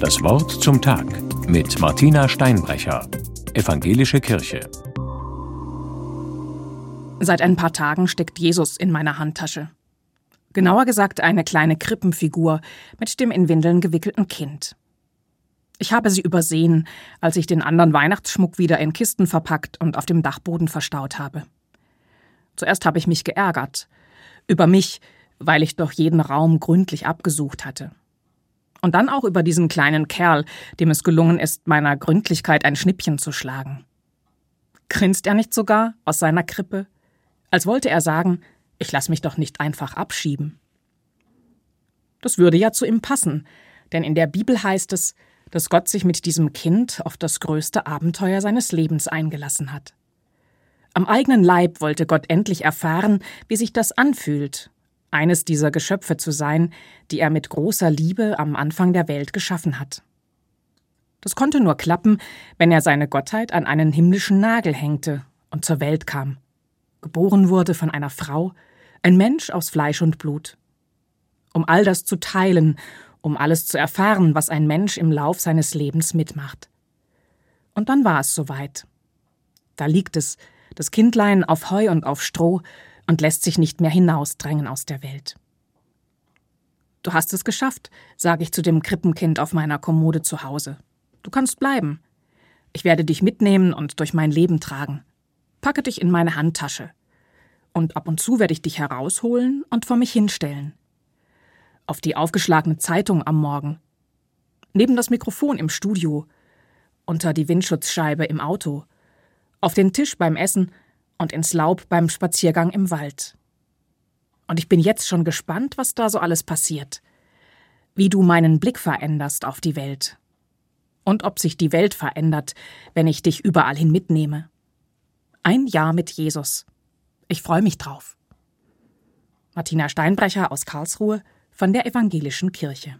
Das Wort zum Tag mit Martina Steinbrecher, Evangelische Kirche. Seit ein paar Tagen steckt Jesus in meiner Handtasche. Genauer gesagt eine kleine Krippenfigur mit dem in Windeln gewickelten Kind. Ich habe sie übersehen, als ich den anderen Weihnachtsschmuck wieder in Kisten verpackt und auf dem Dachboden verstaut habe. Zuerst habe ich mich geärgert. Über mich, weil ich doch jeden Raum gründlich abgesucht hatte. Und dann auch über diesen kleinen Kerl, dem es gelungen ist, meiner Gründlichkeit ein Schnippchen zu schlagen. Grinst er nicht sogar aus seiner Krippe? Als wollte er sagen, ich lass mich doch nicht einfach abschieben. Das würde ja zu ihm passen, denn in der Bibel heißt es, dass Gott sich mit diesem Kind auf das größte Abenteuer seines Lebens eingelassen hat. Am eigenen Leib wollte Gott endlich erfahren, wie sich das anfühlt, eines dieser Geschöpfe zu sein, die er mit großer Liebe am Anfang der Welt geschaffen hat. Das konnte nur klappen, wenn er seine Gottheit an einen himmlischen Nagel hängte und zur Welt kam, geboren wurde von einer Frau, ein Mensch aus Fleisch und Blut. Um all das zu teilen, um alles zu erfahren, was ein Mensch im Lauf seines Lebens mitmacht. Und dann war es soweit. Da liegt es, das Kindlein auf Heu und auf Stroh, und lässt sich nicht mehr hinausdrängen aus der Welt. Du hast es geschafft, sage ich zu dem Krippenkind auf meiner Kommode zu Hause. Du kannst bleiben. Ich werde dich mitnehmen und durch mein Leben tragen. Packe dich in meine Handtasche. Und ab und zu werde ich dich herausholen und vor mich hinstellen. Auf die aufgeschlagene Zeitung am Morgen. Neben das Mikrofon im Studio. Unter die Windschutzscheibe im Auto. Auf den Tisch beim Essen und ins Laub beim Spaziergang im Wald. Und ich bin jetzt schon gespannt, was da so alles passiert. Wie du meinen Blick veränderst auf die Welt. Und ob sich die Welt verändert, wenn ich dich überall hin mitnehme. Ein Jahr mit Jesus. Ich freue mich drauf. Martina Steinbrecher aus Karlsruhe von der Evangelischen Kirche.